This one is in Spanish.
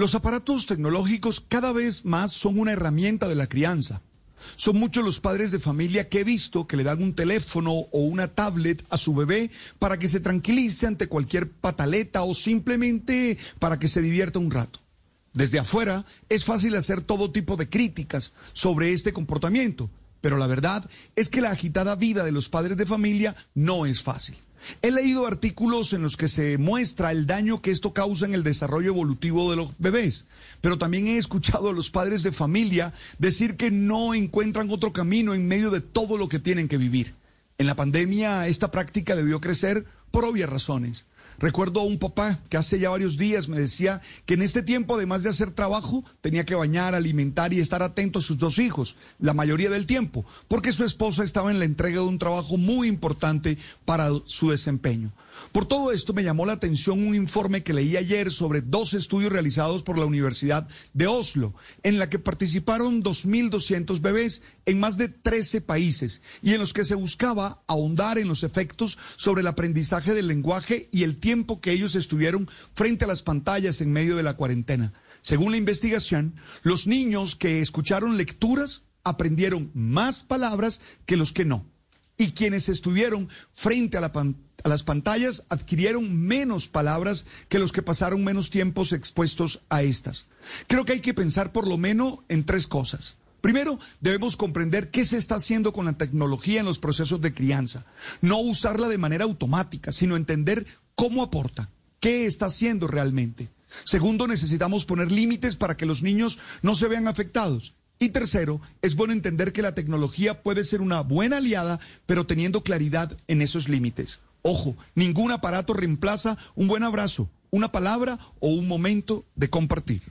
Los aparatos tecnológicos cada vez más son una herramienta de la crianza. Son muchos los padres de familia que he visto que le dan un teléfono o una tablet a su bebé para que se tranquilice ante cualquier pataleta o simplemente para que se divierta un rato. Desde afuera es fácil hacer todo tipo de críticas sobre este comportamiento, pero la verdad es que la agitada vida de los padres de familia no es fácil. He leído artículos en los que se muestra el daño que esto causa en el desarrollo evolutivo de los bebés, pero también he escuchado a los padres de familia decir que no encuentran otro camino en medio de todo lo que tienen que vivir. En la pandemia esta práctica debió crecer por obvias razones. Recuerdo a un papá que hace ya varios días me decía que en este tiempo, además de hacer trabajo, tenía que bañar, alimentar y estar atento a sus dos hijos, la mayoría del tiempo, porque su esposa estaba en la entrega de un trabajo muy importante para su desempeño. Por todo esto me llamó la atención un informe que leí ayer sobre dos estudios realizados por la Universidad de Oslo, en la que participaron 2.200 bebés en más de 13 países y en los que se buscaba ahondar en los efectos sobre el aprendizaje del lenguaje y el tiempo que ellos estuvieron frente a las pantallas en medio de la cuarentena. Según la investigación, los niños que escucharon lecturas aprendieron más palabras que los que no. Y quienes estuvieron frente a la pantalla las pantallas adquirieron menos palabras que los que pasaron menos tiempos expuestos a estas. Creo que hay que pensar por lo menos en tres cosas. Primero, debemos comprender qué se está haciendo con la tecnología en los procesos de crianza. No usarla de manera automática, sino entender cómo aporta, qué está haciendo realmente. Segundo, necesitamos poner límites para que los niños no se vean afectados. Y tercero, es bueno entender que la tecnología puede ser una buena aliada, pero teniendo claridad en esos límites. Ojo, ningún aparato reemplaza un buen abrazo, una palabra o un momento de compartir.